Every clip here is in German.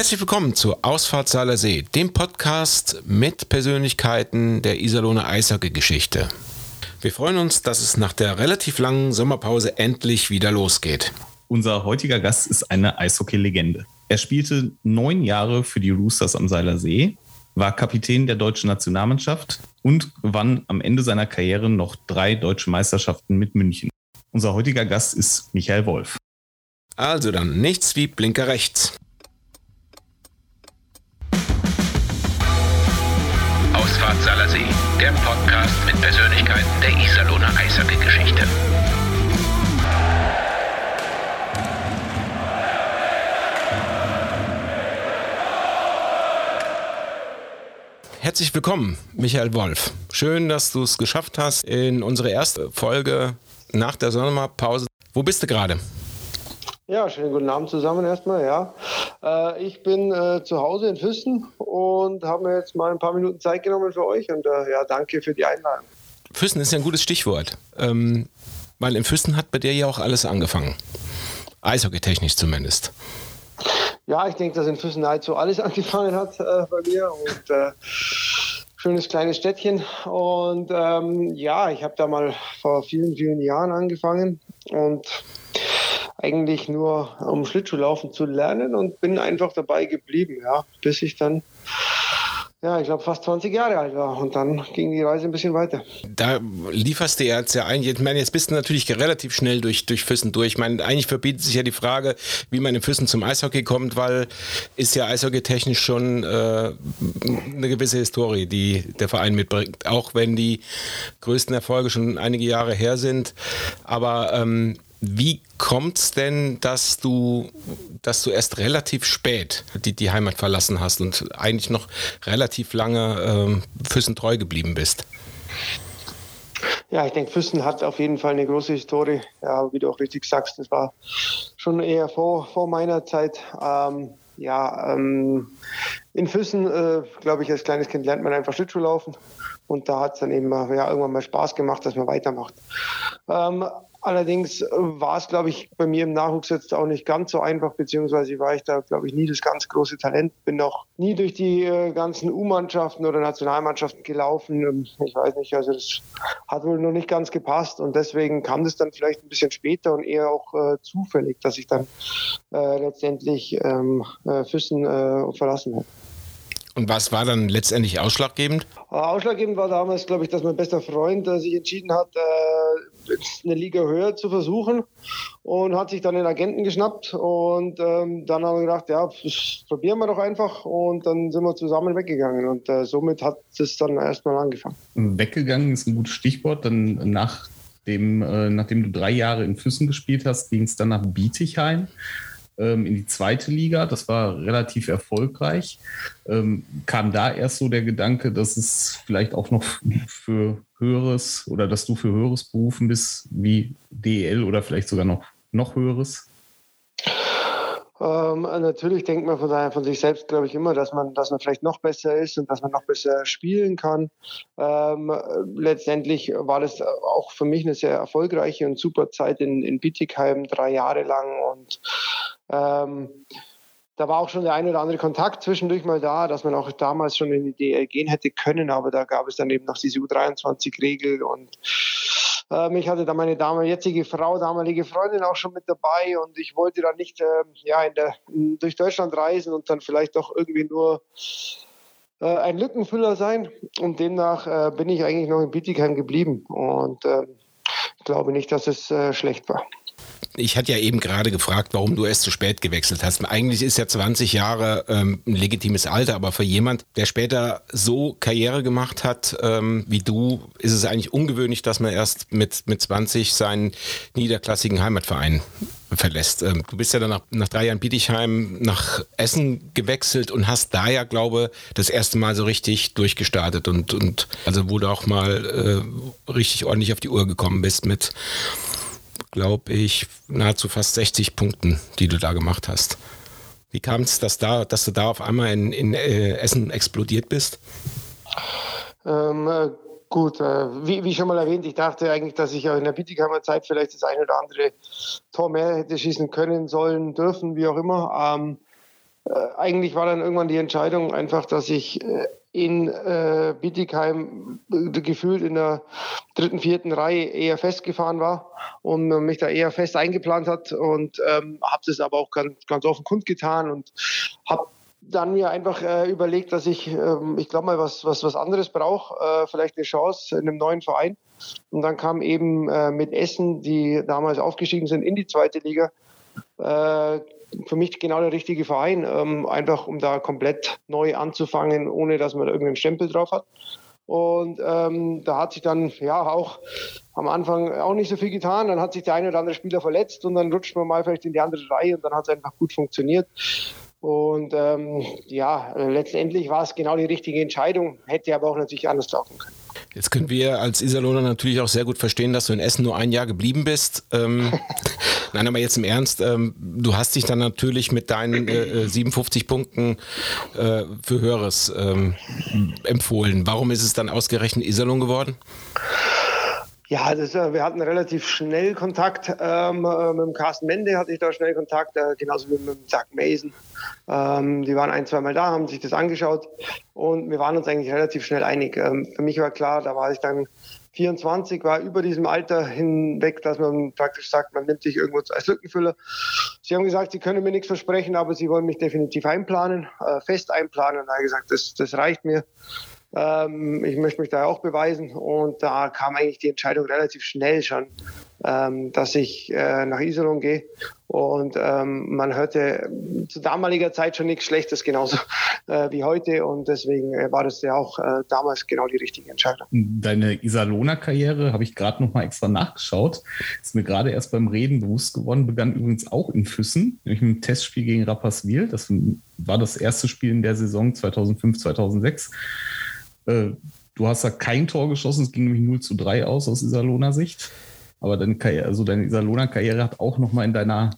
Herzlich willkommen zu Ausfahrt Saler See, dem Podcast mit Persönlichkeiten der Iserlohner Eishockey-Geschichte. Wir freuen uns, dass es nach der relativ langen Sommerpause endlich wieder losgeht. Unser heutiger Gast ist eine Eishockey-Legende. Er spielte neun Jahre für die Roosters am Seiler See, war Kapitän der deutschen Nationalmannschaft und gewann am Ende seiner Karriere noch drei deutsche Meisterschaften mit München. Unser heutiger Gast ist Michael Wolf. Also dann nichts wie Blinker rechts. Der Podcast mit Persönlichkeiten der Iserlohner Eishockey-Geschichte. Herzlich willkommen, Michael Wolf. Schön, dass du es geschafft hast in unsere erste Folge nach der Sommerpause. Wo bist du gerade? Ja, schönen guten Abend zusammen erstmal. Ja, äh, ich bin äh, zu Hause in Füssen und habe mir jetzt mal ein paar Minuten Zeit genommen für euch und äh, ja, danke für die Einladung. Füssen ist ja ein gutes Stichwort, ähm, weil in Füssen hat bei dir ja auch alles angefangen. Eishockey-technisch zumindest. Ja, ich denke, dass in Füssen nahezu alles angefangen hat äh, bei mir und äh, schönes kleines Städtchen. Und ähm, ja, ich habe da mal vor vielen, vielen Jahren angefangen und eigentlich nur um Schlittschuhlaufen zu lernen und bin einfach dabei geblieben, ja, bis ich dann ja, ich glaube, fast 20 Jahre alt war. Und dann ging die Reise ein bisschen weiter. Da lieferst du jetzt ja ein. Ich meine, jetzt bist du natürlich relativ schnell durch, durch Füssen durch. Ich meine, eigentlich verbietet sich ja die Frage, wie man in Füssen zum Eishockey kommt, weil ist ja Eishockey technisch schon äh, eine gewisse Historie, die der Verein mitbringt. Auch wenn die größten Erfolge schon einige Jahre her sind. Aber ähm, wie kommt es denn, dass du, dass du erst relativ spät die, die Heimat verlassen hast und eigentlich noch relativ lange ähm, Füssen treu geblieben bist? Ja, ich denke, Füssen hat auf jeden Fall eine große Historie. Ja, wie du auch richtig sagst, das war schon eher vor, vor meiner Zeit. Ähm, ja, ähm, in Füssen, äh, glaube ich, als kleines Kind lernt man einfach Schlittschuh laufen. Und da hat es dann eben ja, irgendwann mal Spaß gemacht, dass man weitermacht. Ähm, Allerdings äh, war es, glaube ich, bei mir im Nachwuchs jetzt auch nicht ganz so einfach, beziehungsweise war ich da, glaube ich, nie das ganz große Talent. Bin auch nie durch die äh, ganzen U-Mannschaften oder Nationalmannschaften gelaufen. Ähm, ich weiß nicht, also das hat wohl noch nicht ganz gepasst und deswegen kam das dann vielleicht ein bisschen später und eher auch äh, zufällig, dass ich dann äh, letztendlich ähm, äh, Füssen äh, verlassen habe. Und was war dann letztendlich ausschlaggebend? Ausschlaggebend war damals, glaube ich, dass mein bester Freund äh, sich entschieden hat, äh, eine Liga höher zu versuchen und hat sich dann den Agenten geschnappt. Und ähm, dann haben wir gedacht, ja, probieren wir doch einfach. Und dann sind wir zusammen weggegangen. Und äh, somit hat es dann erstmal angefangen. Weggegangen ist ein gutes Stichwort. Dann nach dem, äh, nachdem du drei Jahre in Füssen gespielt hast, ging es dann nach Bietigheim ähm, in die zweite Liga. Das war relativ erfolgreich. Ähm, kam da erst so der Gedanke, dass es vielleicht auch noch für Höheres oder dass du für Höheres berufen bist, wie DEL oder vielleicht sogar noch, noch Höheres? Ähm, natürlich denkt man von, von sich selbst, glaube ich, immer, dass man, dass man vielleicht noch besser ist und dass man noch besser spielen kann. Ähm, letztendlich war das auch für mich eine sehr erfolgreiche und super Zeit in, in Bietigheim, drei Jahre lang. Und ähm, da war auch schon der ein oder andere Kontakt zwischendurch mal da, dass man auch damals schon in die DL gehen hätte können, aber da gab es dann eben noch diese U23-Regel und ähm, ich hatte da meine Dame, jetzige Frau, damalige Freundin auch schon mit dabei und ich wollte dann nicht äh, ja, in der, durch Deutschland reisen und dann vielleicht doch irgendwie nur äh, ein Lückenfüller sein. Und demnach äh, bin ich eigentlich noch in Bietigheim geblieben und ähm, glaube nicht, dass es äh, schlecht war ich hatte ja eben gerade gefragt, warum du erst zu spät gewechselt hast. Eigentlich ist ja 20 Jahre ähm, ein legitimes Alter, aber für jemand, der später so Karriere gemacht hat ähm, wie du, ist es eigentlich ungewöhnlich, dass man erst mit, mit 20 seinen niederklassigen Heimatverein verlässt. Ähm, du bist ja dann nach, nach drei Jahren Bietigheim nach Essen gewechselt und hast da ja, glaube das erste Mal so richtig durchgestartet und, und also wo du auch mal äh, richtig ordentlich auf die Uhr gekommen bist mit glaube ich, nahezu fast 60 Punkten, die du da gemacht hast. Wie kam es, dass, da, dass du da auf einmal in, in äh, Essen explodiert bist? Ähm, äh, gut, äh, wie, wie, schon mal erwähnt, ich dachte eigentlich, dass ich auch in der Bietigheimer Zeit vielleicht das eine oder andere Tor mehr hätte schießen können, sollen, dürfen, wie auch immer. Ähm, äh, eigentlich war dann irgendwann die Entscheidung einfach, dass ich äh, in äh, Bietigheim äh, gefühlt in der dritten, vierten Reihe eher festgefahren war und mich da eher fest eingeplant hat und ähm, habe das aber auch ganz, ganz offen kundgetan und habe dann mir einfach äh, überlegt, dass ich, ähm, ich glaube mal, was, was, was anderes brauche, äh, vielleicht eine Chance in einem neuen Verein. Und dann kam eben äh, mit Essen, die damals aufgestiegen sind in die zweite Liga, äh, für mich genau der richtige Verein, ähm, einfach um da komplett neu anzufangen, ohne dass man da irgendeinen Stempel drauf hat. Und ähm, da hat sich dann ja auch am Anfang auch nicht so viel getan. Dann hat sich der eine oder andere Spieler verletzt und dann rutscht man mal vielleicht in die andere Reihe und dann hat es einfach gut funktioniert. Und ähm, ja, letztendlich war es genau die richtige Entscheidung, hätte aber auch natürlich anders laufen können. Jetzt können wir als Iserlohner natürlich auch sehr gut verstehen, dass du in Essen nur ein Jahr geblieben bist. Ähm, nein, aber jetzt im Ernst, ähm, du hast dich dann natürlich mit deinen äh, 57 äh, Punkten äh, für Höheres ähm, empfohlen. Warum ist es dann ausgerechnet Iserlohn geworden? Ja, das, wir hatten relativ schnell Kontakt. Ähm, äh, mit dem Carsten Mende hatte ich da schnell Kontakt, äh, genauso wie mit dem Doug Mason. Ähm, die waren ein, zwei Mal da, haben sich das angeschaut und wir waren uns eigentlich relativ schnell einig. Ähm, für mich war klar, da war ich dann 24, war über diesem Alter hinweg, dass man praktisch sagt, man nimmt sich irgendwo als Lückenfüller. Sie haben gesagt, sie können mir nichts versprechen, aber sie wollen mich definitiv einplanen, äh, fest einplanen. Und da habe ich gesagt, das, das reicht mir. Ähm, ich möchte mich da auch beweisen und da kam eigentlich die Entscheidung relativ schnell schon, ähm, dass ich äh, nach Iserlohn gehe. Und ähm, man hörte zu damaliger Zeit schon nichts Schlechtes, genauso äh, wie heute. Und deswegen äh, war das ja auch äh, damals genau die richtige Entscheidung. Deine Iserlohner Karriere habe ich gerade noch mal extra nachgeschaut. Ist mir gerade erst beim Reden bewusst geworden. Begann übrigens auch in Füssen, nämlich mit einem Testspiel gegen Rapperswil. Das war das erste Spiel in der Saison 2005, 2006. Äh, du hast da kein Tor geschossen, es ging nämlich 0 zu 3 aus aus Iserlohner Sicht. Aber deine, Karriere, also deine Iserlohner Karriere hat auch nochmal in deiner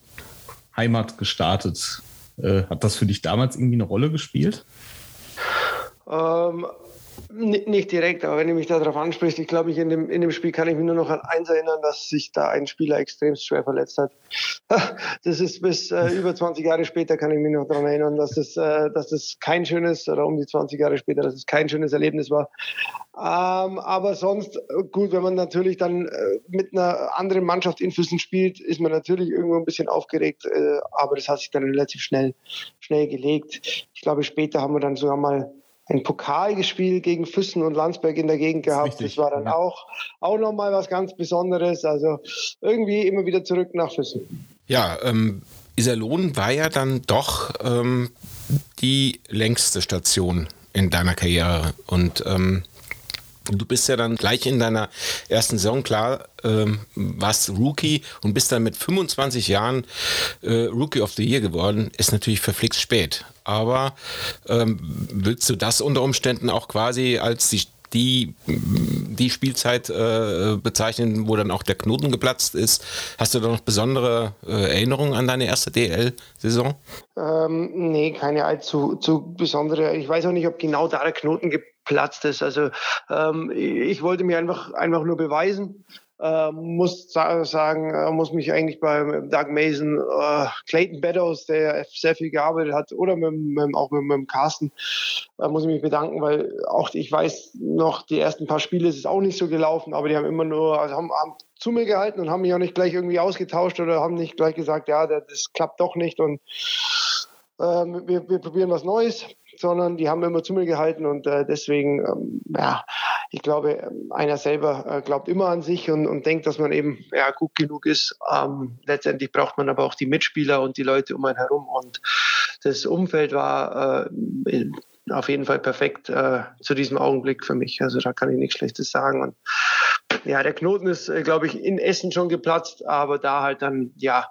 Heimat gestartet. Äh, hat das für dich damals irgendwie eine Rolle gespielt? Ähm, nicht direkt, aber wenn du mich darauf ansprichst, ich glaube, ich in dem, in dem Spiel kann ich mich nur noch an eins erinnern, dass sich da ein Spieler extrem schwer verletzt hat. Das ist bis äh, über 20 Jahre später kann ich mich noch daran erinnern, dass das, äh, dass das kein schönes, oder um die 20 Jahre später, dass es kein schönes Erlebnis war. Ähm, aber sonst, gut, wenn man natürlich dann äh, mit einer anderen Mannschaft in Füssen spielt, ist man natürlich irgendwo ein bisschen aufgeregt, äh, aber das hat sich dann relativ schnell, schnell gelegt. Ich glaube, später haben wir dann sogar mal ein Pokalgespiel gegen Füssen und Landsberg in der Gegend gehabt. Das, das war dann ja. auch, auch nochmal was ganz Besonderes. Also irgendwie immer wieder zurück nach Füssen. Ja, ähm, Iserlohn war ja dann doch ähm, die längste Station in deiner Karriere. Und ähm, Du bist ja dann gleich in deiner ersten Saison klar, ähm, warst Rookie und bist dann mit 25 Jahren äh, Rookie of the Year geworden. Ist natürlich verflixt spät. Aber ähm, willst du das unter Umständen auch quasi als die die, die Spielzeit äh, bezeichnen, wo dann auch der Knoten geplatzt ist. Hast du da noch besondere äh, Erinnerungen an deine erste DL-Saison? Ähm, nee, keine allzu zu besondere. Ich weiß auch nicht, ob genau da der Knoten geplatzt ist. Also ähm, ich wollte mir einfach, einfach nur beweisen. Äh, muss sagen, muss mich eigentlich bei Doug Mason, äh, Clayton Beddows, der sehr viel gearbeitet hat, oder mit, mit, auch mit, mit Carsten, äh, muss ich mich bedanken, weil auch ich weiß noch, die ersten paar Spiele ist es auch nicht so gelaufen, aber die haben immer nur, also haben, haben zu mir gehalten und haben mich auch nicht gleich irgendwie ausgetauscht oder haben nicht gleich gesagt, ja, das klappt doch nicht und ähm, wir, wir probieren was Neues sondern die haben immer zu mir gehalten und äh, deswegen, ähm, ja, ich glaube, einer selber äh, glaubt immer an sich und, und denkt, dass man eben ja, gut genug ist. Ähm, letztendlich braucht man aber auch die Mitspieler und die Leute um einen herum und das Umfeld war äh, auf jeden Fall perfekt äh, zu diesem Augenblick für mich. Also da kann ich nichts Schlechtes sagen. Und ja, der Knoten ist, äh, glaube ich, in Essen schon geplatzt, aber da halt dann, ja,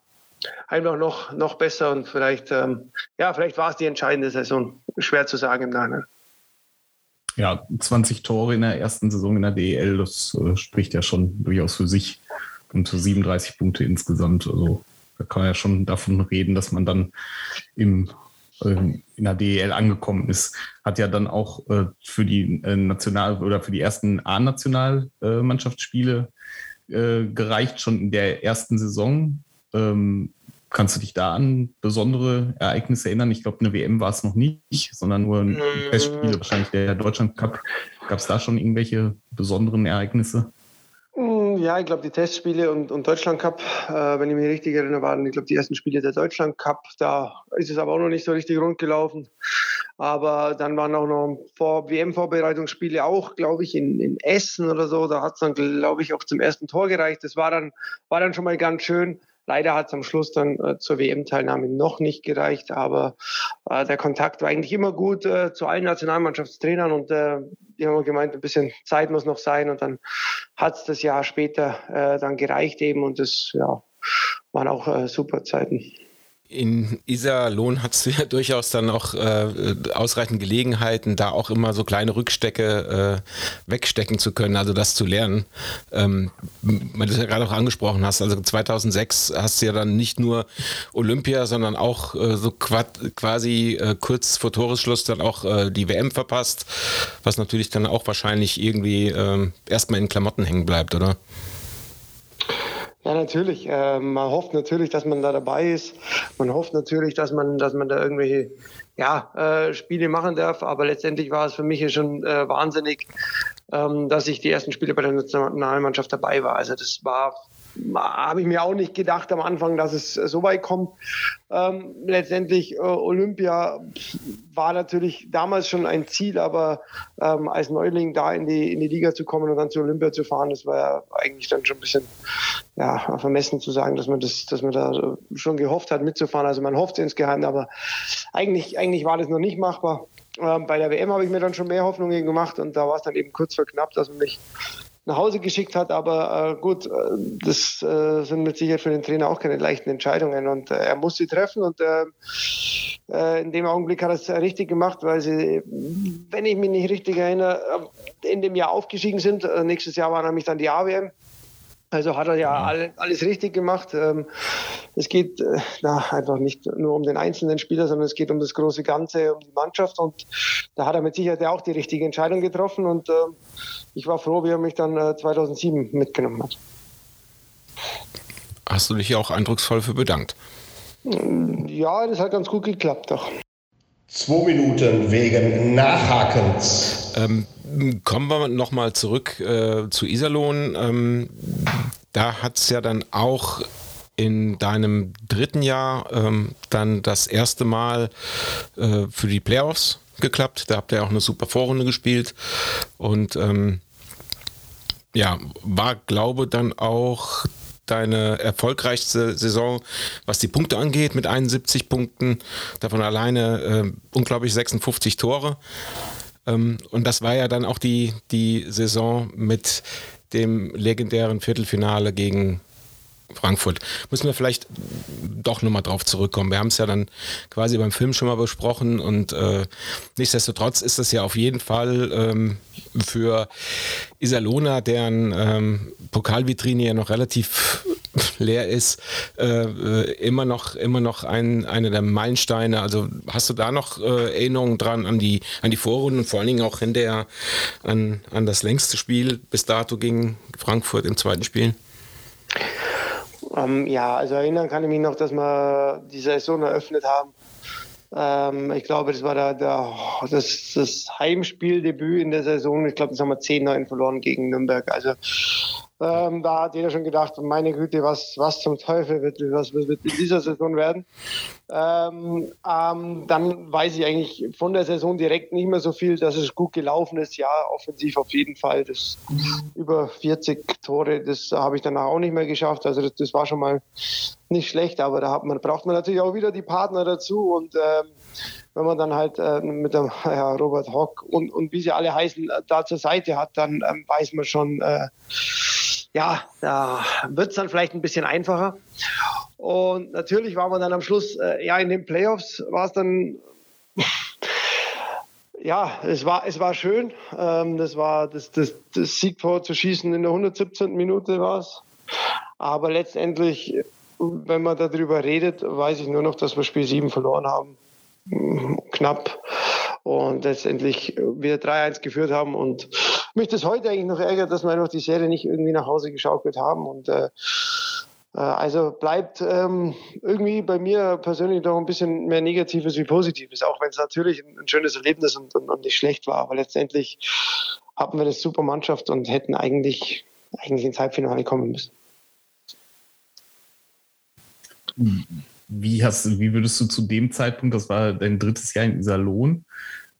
einfach noch, noch besser und vielleicht, ähm, ja, vielleicht war es die entscheidende Saison. Schwer zu sagen im Nachhinein. Ja, 20 Tore in der ersten Saison in der DEL, das äh, spricht ja schon durchaus für sich. Und so 37 Punkte insgesamt. Also da kann man ja schon davon reden, dass man dann im, äh, in der DEL angekommen ist. Hat ja dann auch äh, für die äh, National- oder für die ersten A-Nationalmannschaftsspiele äh, gereicht, schon in der ersten Saison. Ähm, kannst du dich da an besondere Ereignisse erinnern? Ich glaube, eine WM war es noch nicht, sondern nur ein Testspiel, wahrscheinlich der Deutschland Cup. Gab es da schon irgendwelche besonderen Ereignisse? Hm, ja, ich glaube, die Testspiele und, und Deutschland Cup, äh, wenn ich mich richtig erinnere, waren, ich glaube, die ersten Spiele der Deutschland Cup. Da ist es aber auch noch nicht so richtig rund gelaufen. Aber dann waren auch noch Vor WM-Vorbereitungsspiele auch, glaube ich, in, in Essen oder so. Da hat es dann, glaube ich, auch zum ersten Tor gereicht. Das war dann, war dann schon mal ganz schön. Leider hat es am Schluss dann äh, zur WM-Teilnahme noch nicht gereicht, aber äh, der Kontakt war eigentlich immer gut äh, zu allen Nationalmannschaftstrainern und äh, die haben gemeint, ein bisschen Zeit muss noch sein und dann hat es das Jahr später äh, dann gereicht eben und das ja, waren auch äh, super Zeiten. In Iserlohn hast du ja durchaus dann auch äh, ausreichend Gelegenheiten, da auch immer so kleine Rückstecke äh, wegstecken zu können, also das zu lernen. Ähm, weil du es ja gerade auch angesprochen hast, also 2006 hast du ja dann nicht nur Olympia, sondern auch äh, so quasi äh, kurz vor Toresschluss dann auch äh, die WM verpasst, was natürlich dann auch wahrscheinlich irgendwie ähm, erstmal in Klamotten hängen bleibt, oder? Ja, natürlich. Äh, man hofft natürlich, dass man da dabei ist. Man hofft natürlich, dass man, dass man da irgendwelche ja, äh, Spiele machen darf. Aber letztendlich war es für mich schon äh, wahnsinnig, ähm, dass ich die ersten Spiele bei der Nationalmannschaft dabei war. Also das war habe ich mir auch nicht gedacht am Anfang, dass es so weit kommt. Ähm, letztendlich äh, Olympia war natürlich damals schon ein Ziel, aber ähm, als Neuling da in die, in die Liga zu kommen und dann zu Olympia zu fahren, das war ja eigentlich dann schon ein bisschen ja, vermessen zu sagen, dass man das, dass man da schon gehofft hat mitzufahren. Also man hofft insgeheim, aber eigentlich, eigentlich war das noch nicht machbar. Ähm, bei der WM habe ich mir dann schon mehr Hoffnungen gemacht und da war es dann eben kurz vor knapp, dass man mich nach Hause geschickt hat. Aber äh, gut, äh, das äh, sind mit Sicherheit für den Trainer auch keine leichten Entscheidungen und äh, er muss sie treffen und äh, äh, in dem Augenblick hat er es richtig gemacht, weil sie, wenn ich mich nicht richtig erinnere, in dem Jahr aufgestiegen sind. nächstes Jahr war nämlich dann die AWM. Also hat er ja alles, alles richtig gemacht. Ähm, es geht äh, na, einfach nicht nur um den einzelnen Spieler, sondern es geht um das große Ganze, um die Mannschaft. Und da hat er mit Sicherheit auch die richtige Entscheidung getroffen. Und äh, ich war froh, wie er mich dann 2007 äh, mitgenommen hat. Hast du dich auch eindrucksvoll für bedankt? Ja, das hat ganz gut geklappt doch. Zwei Minuten wegen Nachhakens. Ähm, kommen wir nochmal zurück äh, zu Iserlohn. Ähm, da hat es ja dann auch in deinem dritten Jahr ähm, dann das erste Mal äh, für die Playoffs geklappt. Da habt ihr auch eine super Vorrunde gespielt und ähm, ja, war, glaube dann auch deine erfolgreichste Saison, was die Punkte angeht, mit 71 Punkten, davon alleine äh, unglaublich 56 Tore. Ähm, und das war ja dann auch die, die Saison mit dem legendären Viertelfinale gegen Frankfurt. Müssen wir vielleicht doch nochmal drauf zurückkommen. Wir haben es ja dann quasi beim Film schon mal besprochen und äh, nichtsdestotrotz ist das ja auf jeden Fall ähm, für Iserlohna, deren ähm, Pokalvitrine ja noch relativ leer ist, äh, äh, immer noch, immer noch ein, einer der Meilensteine. Also hast du da noch äh, Erinnerungen dran an die, an die Vorrunden und vor allen Dingen auch hinterher an, an das längste Spiel bis dato gegen Frankfurt im zweiten Spiel? Ähm, ja, also erinnern kann ich mich noch, dass wir die Saison eröffnet haben. Ähm, ich glaube, das war der, der, das, das Heimspieldebüt in der Saison. Ich glaube, das haben wir 10-9 verloren gegen Nürnberg. Also ähm, da hat jeder schon gedacht, meine Güte, was, was zum Teufel wird, was wird in dieser Saison werden. Ähm, ähm, dann weiß ich eigentlich von der Saison direkt nicht mehr so viel, dass es gut gelaufen ist. Ja, offensiv auf jeden Fall. Das über 40 Tore, das habe ich danach auch nicht mehr geschafft. Also das, das war schon mal nicht schlecht, aber da man, braucht man natürlich auch wieder die Partner dazu und ähm, wenn man dann halt äh, mit dem ja, Robert Hock und, und wie sie alle heißen, äh, da zur Seite hat, dann ähm, weiß man schon, äh, ja, da wird es dann vielleicht ein bisschen einfacher. Und natürlich war man dann am Schluss, äh, ja, in den Playoffs war es dann, ja, es war, es war schön. Ähm, das war das, das, das Siegtor zu schießen in der 117. Minute war es. Aber letztendlich, wenn man darüber redet, weiß ich nur noch, dass wir Spiel 7 verloren haben. Knapp. Und letztendlich wieder 3-1 geführt haben und mich das heute eigentlich noch ärgert, dass wir einfach die Serie nicht irgendwie nach Hause geschaukelt haben. Und äh, Äh, also bleibt ähm, irgendwie bei mir persönlich noch ein bisschen mehr Negatives wie Positives, auch wenn es natürlich ein, ein, schönes Erlebnis und, und, und, nicht schlecht war. Aber letztendlich hatten wir eine super Mannschaft und hätten eigentlich, eigentlich ins Halbfinale kommen müssen. Wie, hast, wie würdest du zu dem Zeitpunkt, das war dein drittes Jahr in Iserlohn,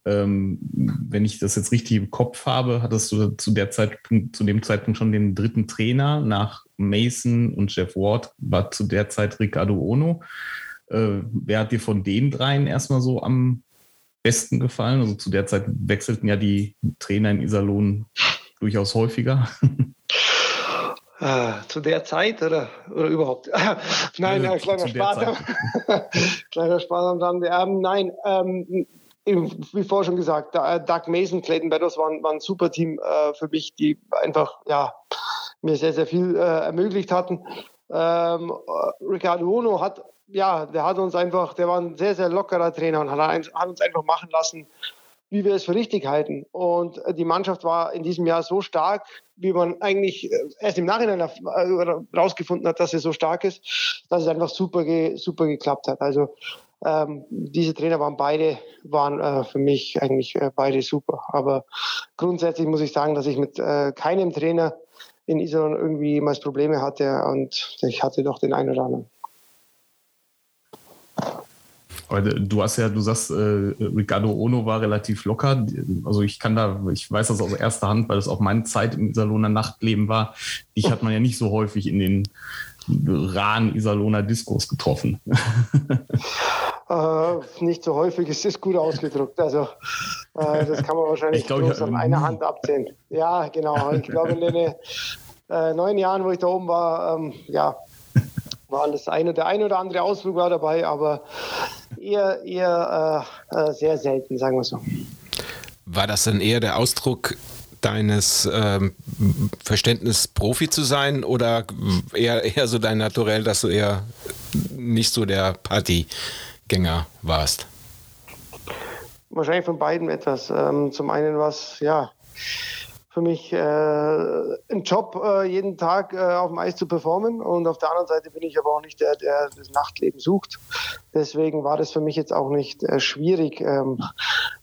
ähm, wenn ich das jetzt richtig im Kopf habe, hattest du zu, der Zeitpunkt, zu dem Zeitpunkt schon den dritten Trainer nach Mason und Jeff Ward, war zu der Zeit Ricardo Ono. Äh, wer hat dir von den dreien erstmal so am besten gefallen? Also zu der Zeit wechselten ja die Trainer in Iserlohn durchaus häufiger. Ah, zu der Zeit oder, oder überhaupt? nein, ja, kleiner, Spaß kleiner Spaß am Rande. Ähm, nein, ähm, wie vorher schon gesagt, Doug Mason, Clayton Beddoes waren, waren ein super Team äh, für mich, die einfach ja, mir sehr, sehr viel äh, ermöglicht hatten. Ähm, äh, Ricardo Uno hat, ja, der hat uns einfach, der war ein sehr, sehr lockerer Trainer und hat, hat uns einfach machen lassen, wie wir es für richtig halten. Und äh, die Mannschaft war in diesem Jahr so stark, wie man eigentlich äh, erst im Nachhinein herausgefunden hat, dass sie so stark ist, dass es einfach super, super geklappt hat. Also ähm, diese Trainer waren beide, waren äh, für mich eigentlich äh, beide super. Aber grundsätzlich muss ich sagen, dass ich mit äh, keinem Trainer in Israel irgendwie jemals Probleme hatte und ich hatte doch den einen oder anderen. Du hast ja, du sagst, äh, Ricardo Ono war relativ locker. Also ich kann da, ich weiß das aus erster Hand, weil das auch meine Zeit im Iserlohner Nachtleben war. Dich hat man ja nicht so häufig in den Rahn Iserlohner Diskurs getroffen. Äh, nicht so häufig, es ist gut ausgedrückt. Also äh, das kann man wahrscheinlich glaub, bloß an einer Hand abzählen. Ja, genau. Ich glaube, in den äh, neun Jahren, wo ich da oben war, ähm, ja, war alles eine, der ein oder andere Ausflug war dabei, aber eher, eher äh, äh, sehr selten, sagen wir so. War das dann eher der Ausdruck deines ähm, Verständnis, Profi zu sein oder eher, eher so dein Naturell, dass du eher nicht so der Partygänger warst? Wahrscheinlich von beiden etwas. Ähm, zum einen was, ja, für mich äh, ein Job, äh, jeden Tag äh, auf dem Eis zu performen. Und auf der anderen Seite bin ich aber auch nicht der, der das Nachtleben sucht. Deswegen war das für mich jetzt auch nicht äh, schwierig, ähm,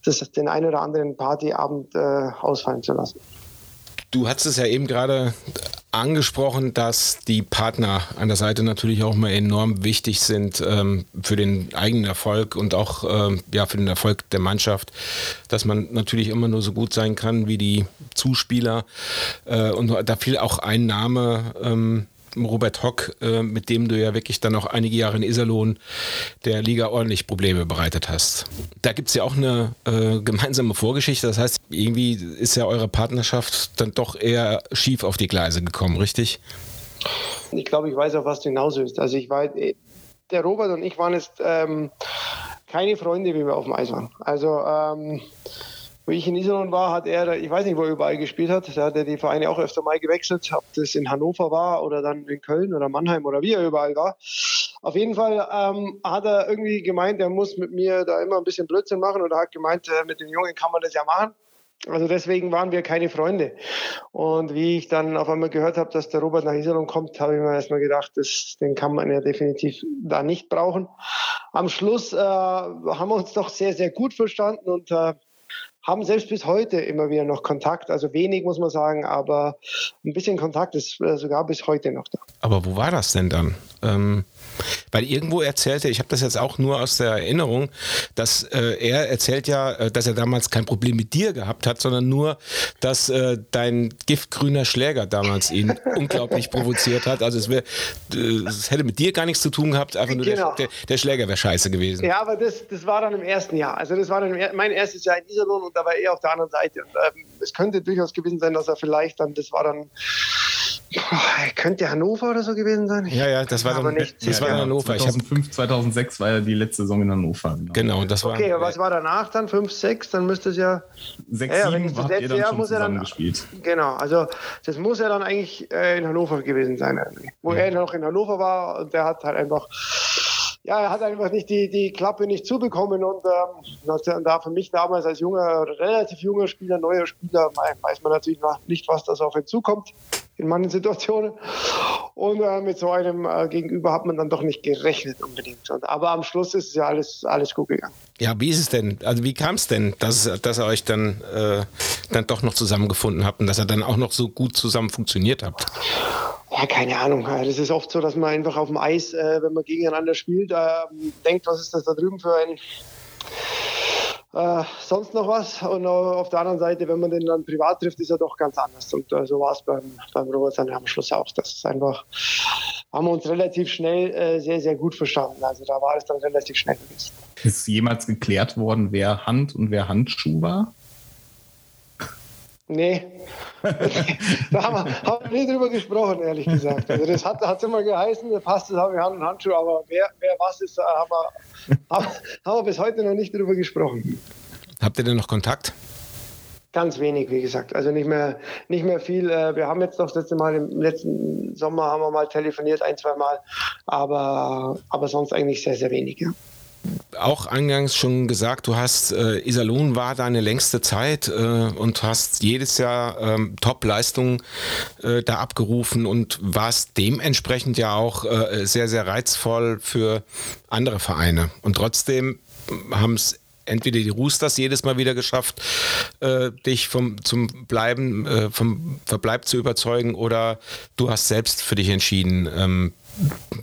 das, den einen oder anderen Partyabend äh, ausfallen zu lassen. Du hast es ja eben gerade angesprochen, dass die Partner an der Seite natürlich auch mal enorm wichtig sind ähm, für den eigenen Erfolg und auch ähm, ja, für den Erfolg der Mannschaft, dass man natürlich immer nur so gut sein kann wie die Zuspieler. Äh, und da fiel auch ein Name ähm, Robert Hock, äh, mit dem du ja wirklich dann auch einige Jahre in Iserlohn der Liga ordentlich Probleme bereitet hast. Da gibt es ja auch eine äh, gemeinsame Vorgeschichte. Das heißt, irgendwie ist ja eure Partnerschaft dann doch eher schief auf die Gleise gekommen, richtig? Ich glaube, ich weiß auch, was du hinaus willst. Also ich weiß, äh, der Robert und ich waren jetzt ähm, keine Freunde, wie wir auf dem Eis waren. Also ähm, wo ich in Iserlohn war, hat er, ich weiß nicht, wo er überall gespielt hat, da hat er die Vereine auch öfter mal gewechselt, ob das in Hannover war oder dann in Köln oder Mannheim oder wie er überall war. Auf jeden Fall ähm, hat er irgendwie gemeint, er muss mit mir da immer ein bisschen Blödsinn machen oder hat gemeint, äh, mit den Jungen kann man das ja machen. Also deswegen waren wir keine Freunde. Und wie ich dann auf einmal gehört habe, dass der Robert nach Iserlohn kommt, habe ich mir erstmal gedacht, das, den kann man ja definitiv da nicht brauchen. Am Schluss äh, haben wir uns doch sehr, sehr gut verstanden und äh, haben selbst bis heute immer wieder noch Kontakt. Also wenig muss man sagen, aber ein bisschen Kontakt ist äh, sogar bis heute noch da. Aber wo war das denn dann? Ähm, weil irgendwo erzählte, ich habe das jetzt auch nur aus der Erinnerung, dass äh, er erzählt ja, äh, dass er damals kein Problem mit dir gehabt hat, sondern nur, dass äh, dein giftgrüner Schläger damals ihn unglaublich provoziert hat. Also es, wär, äh, es hätte mit dir gar nichts zu tun gehabt, einfach nur genau. der, der, der, Schläger wäre scheiße gewesen. Ja, aber das, das war dann im ersten Jahr. Also das war dann mein erstes Jahr in Iserlohn und da war er auf der anderen Seite. Und ähm, es könnte durchaus gewesen sein, dass er vielleicht dann, das war dann könnte Hannover oder so gewesen sein? Ja, ja, das war, dann, nicht, das ja, war ja, Hannover. 2005, 2006 war ja die letzte Saison in Hannover. Genau, genau das war. Okay, aber was war danach dann? 5, 6? Dann müsste es ja. 6, ja, 7 habt ihr dann Jahr muss er dann, gespielt. Genau, also das muss ja dann eigentlich äh, in Hannover gewesen sein. Wo ja. er noch in Hannover war und der hat halt einfach ja, er hat einfach nicht die, die Klappe nicht zubekommen und ähm, da für mich damals als junger, relativ junger Spieler, neuer Spieler, weiß man natürlich noch nicht, was das auf ihn zukommt. In manchen Situationen. Und äh, mit so einem äh, Gegenüber hat man dann doch nicht gerechnet unbedingt. Und, aber am Schluss ist ja alles, alles gut gegangen. Ja, wie ist es denn? Also wie kam es denn, dass, dass ihr euch dann, äh, dann doch noch zusammengefunden habt und dass ihr dann auch noch so gut zusammen funktioniert habt? Ja, keine Ahnung. Das ist oft so, dass man einfach auf dem Eis, äh, wenn man gegeneinander spielt, äh, denkt, was ist das da drüben für ein äh, sonst noch was. Und auf der anderen Seite, wenn man den dann privat trifft, ist er doch ganz anders. Und äh, so war es beim, beim Robert dann am Schluss auch. Das ist einfach, haben wir uns relativ schnell äh, sehr, sehr gut verstanden. Also da war es dann relativ schnell gewesen. Ist jemals geklärt worden, wer Hand und wer Handschuh war? Nee, da haben wir, haben wir nie drüber gesprochen, ehrlich gesagt. Also das hat es immer geheißen, passt, das haben wir Hand und Handschuh, aber wer, wer was ist, haben wir, haben, haben wir bis heute noch nicht drüber gesprochen. Habt ihr denn noch Kontakt? Ganz wenig, wie gesagt. Also nicht mehr, nicht mehr viel. Äh, wir haben jetzt noch das letzte Mal im letzten Sommer haben wir mal telefoniert, ein, zwei Mal, aber, aber sonst eigentlich sehr, sehr wenig. Ja auch eingangs schon gesagt, du hast äh, Iserlohn war deine längste Zeit äh, und hast jedes Jahr ähm, Top-Leistungen äh, da abgerufen und warst dementsprechend ja auch äh, sehr, sehr reizvoll für andere Vereine. Und trotzdem haben es entweder die Roosters jedes Mal wieder geschafft, äh, dich vom, zum Bleiben, äh, vom Verbleib zu überzeugen oder du hast selbst für dich entschieden, ähm,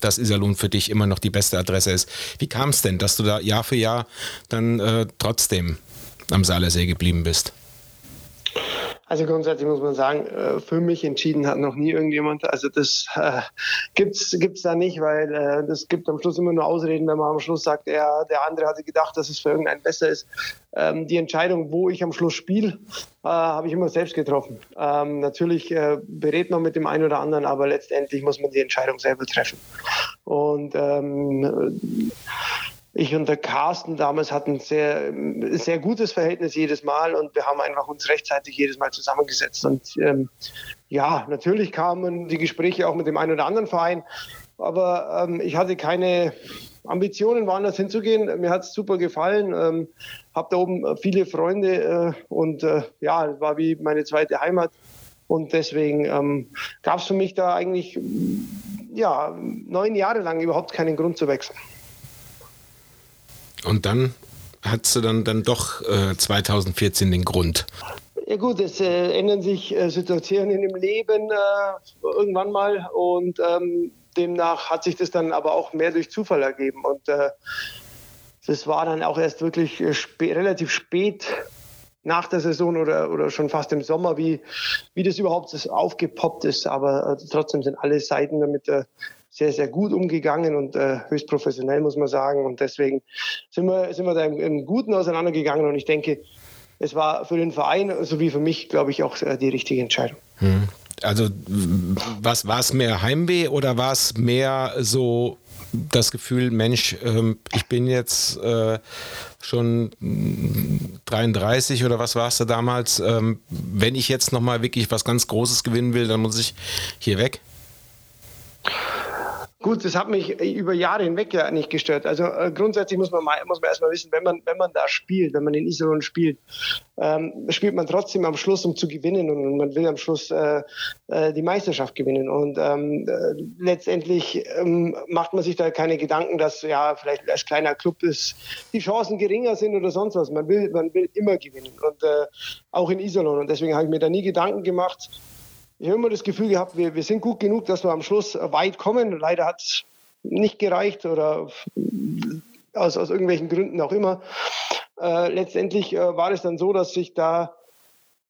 dass Iserlohn für dich immer noch die beste Adresse ist. Wie kam es denn, dass du da Jahr für Jahr dann äh, trotzdem am Saalersee geblieben bist? Also grundsätzlich muss man sagen, äh, für mich entschieden hat noch nie irgendjemand. Also das äh, gibt's gibt's da nicht, weil äh, das gibt am Schluss immer nur Ausreden, wenn man am Schluss sagt, er, der andere hatte gedacht, dass es für irgendeinen besser ist. Ähm, die Entscheidung, wo ich am Schluss spiele, äh, habe ich immer selbst getroffen. Ähm, natürlich äh, berät man mit dem einen oder anderen, aber letztendlich muss man die Entscheidung selber treffen. Und ähm, ich und der Carsten damals hatten ein sehr, sehr gutes Verhältnis jedes Mal und wir haben einfach uns rechtzeitig jedes Mal zusammengesetzt. Und ähm, ja, natürlich kamen die Gespräche auch mit dem einen oder anderen Verein, aber ähm, ich hatte keine Ambitionen, woanders hinzugehen. Mir hat es super gefallen, ähm, habe da oben viele Freunde äh, und äh, ja, es war wie meine zweite Heimat. Und deswegen ähm, gab es für mich da eigentlich ja, neun Jahre lang überhaupt keinen Grund zu wechseln. Und dann hat sie dann, dann doch äh, 2014 den Grund. Ja gut, es äh, ändern sich äh, Situationen im Leben äh, irgendwann mal und ähm, demnach hat sich das dann aber auch mehr durch Zufall ergeben und äh, das war dann auch erst wirklich äh, spä relativ spät nach der Saison oder, oder schon fast im Sommer, wie, wie das überhaupt aufgepoppt ist. Aber trotzdem sind alle Seiten damit sehr, sehr gut umgegangen und äh, höchst professionell, muss man sagen. Und deswegen sind wir, sind wir da im, im Guten auseinandergegangen. Und ich denke, es war für den Verein sowie für mich, glaube ich, auch äh, die richtige Entscheidung. Hm. Also was war es mehr Heimweh oder war es mehr so das Gefühl, Mensch, ähm, ich bin jetzt äh, schon 33 oder was warst du damals? Ähm, wenn ich jetzt nochmal wirklich was ganz Großes gewinnen will, dann muss ich hier weg? Gut, das hat mich über Jahre hinweg ja nicht gestört. Also äh, grundsätzlich muss man, mal, muss man erstmal wissen, wenn man, wenn man da spielt, wenn man in Iserlohn spielt, ähm, spielt man trotzdem am Schluss, um zu gewinnen und man will am Schluss äh, äh, die Meisterschaft gewinnen. Und ähm, äh, letztendlich ähm, macht man sich da keine Gedanken, dass ja vielleicht als kleiner Club ist, die Chancen geringer sind oder sonst was. Man will, man will immer gewinnen und äh, auch in Iserlohn. Und deswegen habe ich mir da nie Gedanken gemacht ich habe immer das Gefühl gehabt, wir, wir sind gut genug, dass wir am Schluss weit kommen. Leider hat es nicht gereicht oder aus, aus irgendwelchen Gründen auch immer. Äh, letztendlich äh, war es dann so, dass sich da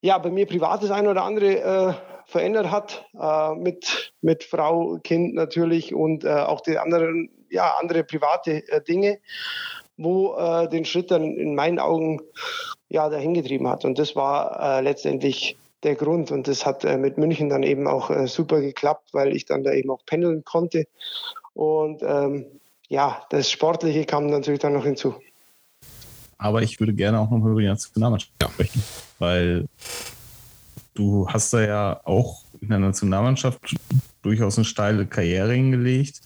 ja bei mir privat das eine oder andere äh, verändert hat äh, mit, mit Frau, Kind natürlich und äh, auch die anderen, ja, andere private äh, Dinge, wo den Schritt dann in meinen Augen ja dahingetrieben hat. Und das war letztendlich der Grund. Und das hat äh, mit München dann eben auch äh, super geklappt, weil ich dann da eben auch pendeln konnte. Und ähm, ja, das Sportliche kam natürlich dann noch hinzu. Aber ich würde gerne auch noch über die Nationalmannschaft sprechen, weil du hast da ja auch in der Nationalmannschaft durchaus eine steile Karriere hingelegt.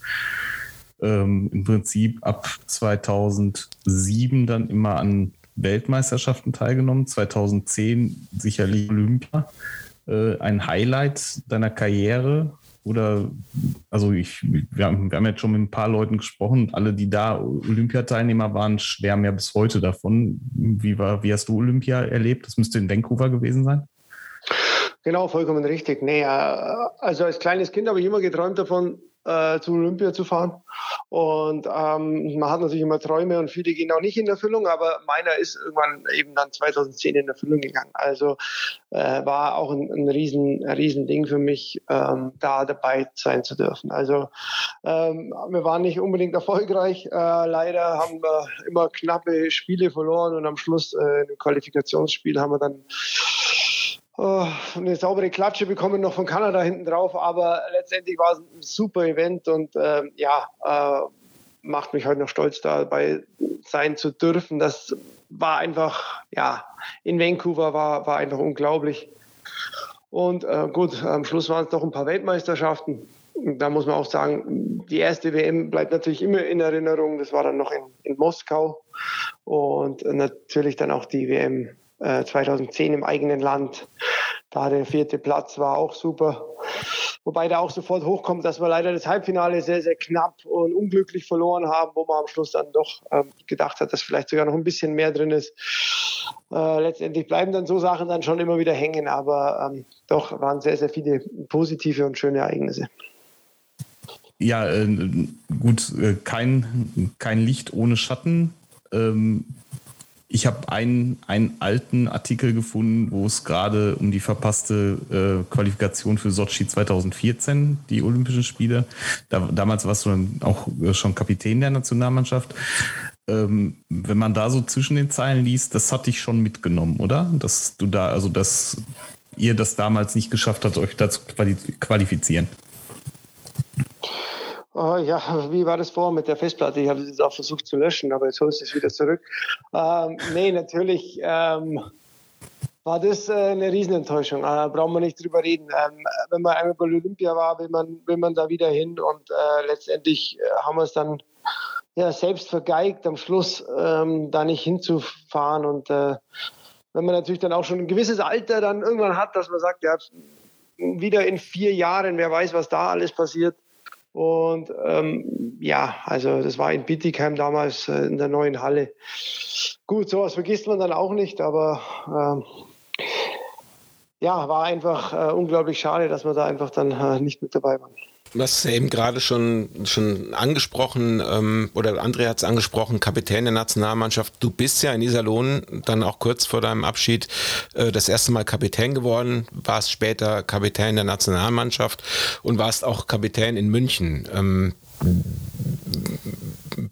Ähm, Im Prinzip ab 2007 dann immer an Weltmeisterschaften teilgenommen, 2010 sicherlich Olympia. äh, ein Highlight deiner Karriere? Oder, also ich, wir haben, wir haben jetzt schon mit ein paar Leuten gesprochen, alle, die da Olympiateilnehmer waren, schwärmen ja bis heute davon. Wie, war, wie hast du Olympia erlebt? Das müsste in Vancouver gewesen sein. Genau, vollkommen richtig. Nee, also als kleines Kind habe ich immer geträumt davon, äh, zu Olympia zu fahren. Und ähm, man hat natürlich immer Träume und viele gehen auch nicht in Erfüllung, aber meiner ist irgendwann eben dann 2010 in Erfüllung gegangen. Also äh, war auch ein, ein, riesen, riesen Ding für mich, ähm, da dabei sein zu dürfen. Also ähm, wir waren nicht unbedingt erfolgreich. Äh, leider haben wir immer knappe Spiele verloren und am Schluss äh, im Qualifikationsspiel haben wir dann oh, eine saubere Klatsche bekommen noch von Kanada hinten drauf, aber letztendlich war es ein super Event und äh, ja, äh, macht mich heute noch stolz dabei sein zu dürfen. Das war einfach, ja, in Vancouver war, war einfach unglaublich. Und äh, gut, am Schluss waren es doch ein paar Weltmeisterschaften. Da muss man auch sagen, die erste WM bleibt natürlich immer in Erinnerung. Das war dann noch in, in Moskau. Und natürlich dann auch die WM 2010 äh, im eigenen Land. Da der vierte Platz war auch super. Wobei da auch sofort hochkommt, dass wir leider das Halbfinale sehr, sehr knapp und unglücklich verloren haben, wo man am Schluss dann doch ähm, gedacht hat, dass vielleicht sogar noch ein bisschen mehr drin ist. Äh, letztendlich bleiben dann so Sachen dann schon immer wieder hängen, aber ähm, doch waren sehr, sehr viele positive und schöne Ereignisse. Ja, äh, gut, äh, kein, kein Licht ohne Schatten. Ähm, ich habe einen, einen alten Artikel gefunden, wo es gerade um die verpasste äh, Qualifikation für Sochi 2014, die Olympischen Spiele. Da, damals warst du dann auch äh, schon Kapitän der Nationalmannschaft. Ähm, wenn man da so zwischen den Zeilen liest, das hatte ich schon mitgenommen, oder? Dass du da, also dass ihr das damals nicht geschafft habt, euch da zu qualifizieren. Oh, ja, wie war das vor mit der Festplatte? Ich habe es jetzt auch versucht zu löschen, aber jetzt holst du es wieder zurück. Ähm, nee, natürlich ähm, war das äh, eine Riesenenttäuschung. Äh, brauchen wir nicht drüber reden. Ähm, wenn man einmal bei Olympia war, will man, will man da wieder hin und äh, letztendlich äh, haben wir es dann ja, selbst vergeigt, am Schluss ähm, da nicht hinzufahren. Und wenn man natürlich dann auch schon ein gewisses Alter dann irgendwann hat, dass man sagt, ja, wieder in vier Jahren, wer weiß, was da alles passiert und ähm, ja, also das war in Bittigheim damals äh, in der neuen Halle. Gut, sowas vergisst man dann auch nicht, aber ähm, ja, war einfach äh, unglaublich schade, dass wir da einfach dann äh, nicht mit dabei waren. Hast ja eben gerade schon, schon angesprochen, ähm, oder André hat es angesprochen, Kapitän der Nationalmannschaft. Du bist ja in Iserlohn dann auch kurz vor deinem Abschied äh, das erste Mal Kapitän geworden, warst später Kapitän der Nationalmannschaft und warst auch Kapitän in München. Ähm,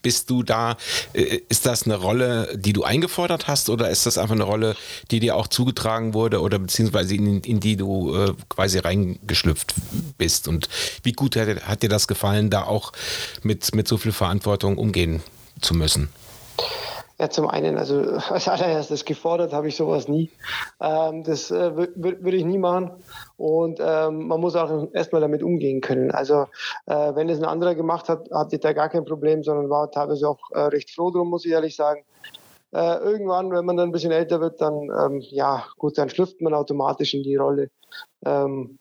bist du da, äh, ist das eine Rolle, die du eingefordert hast oder ist das einfach eine Rolle, die dir auch zugetragen wurde oder beziehungsweise in, in die du äh, quasi reingeschlüpft bist? Und wie gut hat, hat dir das gefallen, da auch mit, mit so viel Verantwortung umgehen zu müssen? Ja, zum einen, also als allererstes gefordert habe ich sowas nie. Ähm, das äh, würde ich nie machen. Und ähm, man muss auch erstmal damit umgehen können. Also äh, wenn es ein anderer gemacht hat, hatte ich da gar kein Problem, sondern war teilweise auch äh, recht froh drum, muss ich ehrlich sagen. Äh, irgendwann, wenn man dann ein bisschen älter wird, dann ähm, ja gut, dann schlüpft man automatisch in die Rolle. Ähm,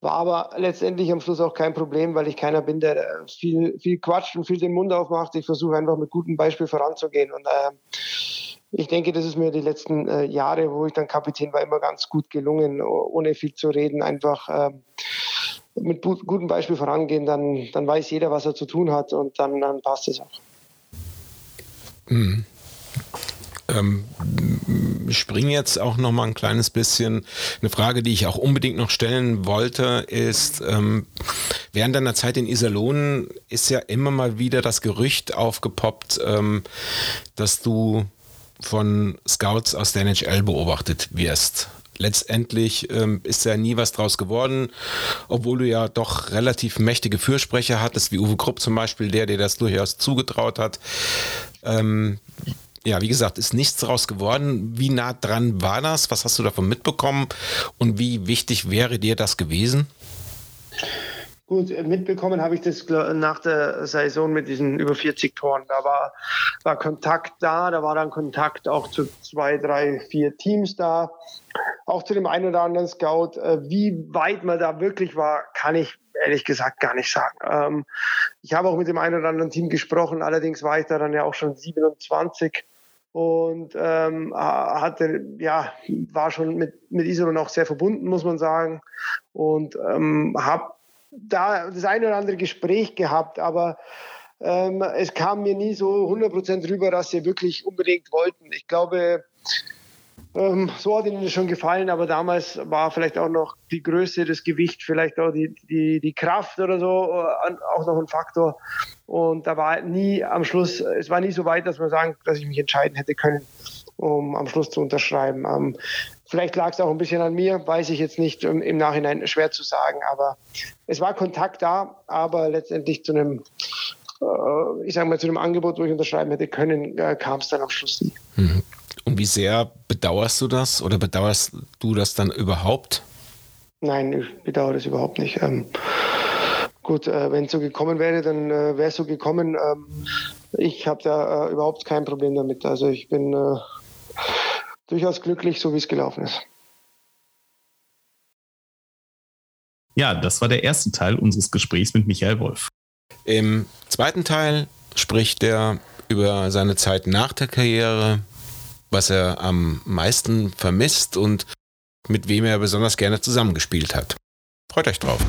war aber letztendlich am Schluss auch kein Problem, weil ich keiner bin, der äh, viel, viel quatscht und viel den Mund aufmacht. Ich versuche einfach mit gutem Beispiel voranzugehen. Und äh, ich denke, das ist mir die letzten äh, Jahre, wo ich dann Kapitän war, immer ganz gut gelungen, ohne viel zu reden. Einfach äh, mit gutem Beispiel vorangehen, dann, dann weiß jeder, was er zu tun hat und dann, dann passt es auch. Mhm. Ähm, springe jetzt auch noch mal ein kleines bisschen. Eine Frage, die ich auch unbedingt noch stellen wollte, ist, ähm, während deiner Zeit in Iserlohn ist ja immer mal wieder das Gerücht aufgepoppt, ähm, dass du von Scouts aus der NHL beobachtet wirst. Letztendlich ähm, ist ja nie was draus geworden, obwohl du ja doch relativ mächtige Fürsprecher hattest, wie Uwe Krupp zum Beispiel, der dir das durchaus zugetraut hat. Ähm, ja, wie gesagt, ist nichts daraus geworden. Wie nah dran war das? Was hast du davon mitbekommen? Und wie wichtig wäre dir das gewesen? Gut, mitbekommen habe ich das nach der Saison mit diesen über 40 Toren. Da war, war Kontakt da, da war dann Kontakt auch zu zwei, drei, vier Teams da. auch zu dem einen oder anderen Scout. Äh, wie weit man da wirklich war, kann ich ehrlich gesagt gar nicht sagen. Ähm, ich habe auch mit dem einen oder anderen Team gesprochen, allerdings war ich da dann ja auch schon 27 und ähm, hatte, ja, war schon mit, mit Iserlohn auch sehr verbunden, muss man sagen. Und ähm, habe da das eine oder andere Gespräch gehabt, aber ähm, es kam mir nie so 100% rüber, dass sie wirklich unbedingt wollten. Ich glaube, ähm, so hat ihnen das schon gefallen, aber damals war vielleicht auch noch die Größe, das Gewicht, vielleicht auch die, die, die Kraft oder so äh, auch noch ein Faktor. Und da war nie am Schluss, es war nie so weit, dass man sagen, dass ich mich entscheiden hätte können, um am Schluss zu unterschreiben. Ähm, vielleicht lag es auch ein bisschen an mir, weiß ich jetzt nicht im Nachhinein schwer zu sagen, aber es war Kontakt da, aber letztendlich zu einem äh, ich sage mal, zu einem Angebot, wo ich unterschreiben hätte können, äh, kam es dann am Schluss nie. Mhm. Und wie sehr bedauerst du das oder bedauerst du das dann überhaupt? Nein, ich bedauere das überhaupt nicht. Ähm, gut, äh, wenn es so gekommen wäre, dann äh, wäre es so gekommen. Ähm, ich habe da äh, überhaupt kein Problem damit. Also ich bin äh, durchaus glücklich, so wie es gelaufen ist. Ja, das war der erste Teil unseres Gesprächs mit Michael Wolf. Im zweiten Teil spricht er über seine Zeit nach der Karriere, was er am meisten vermisst und mit wem er besonders gerne zusammengespielt hat. Freut euch drauf.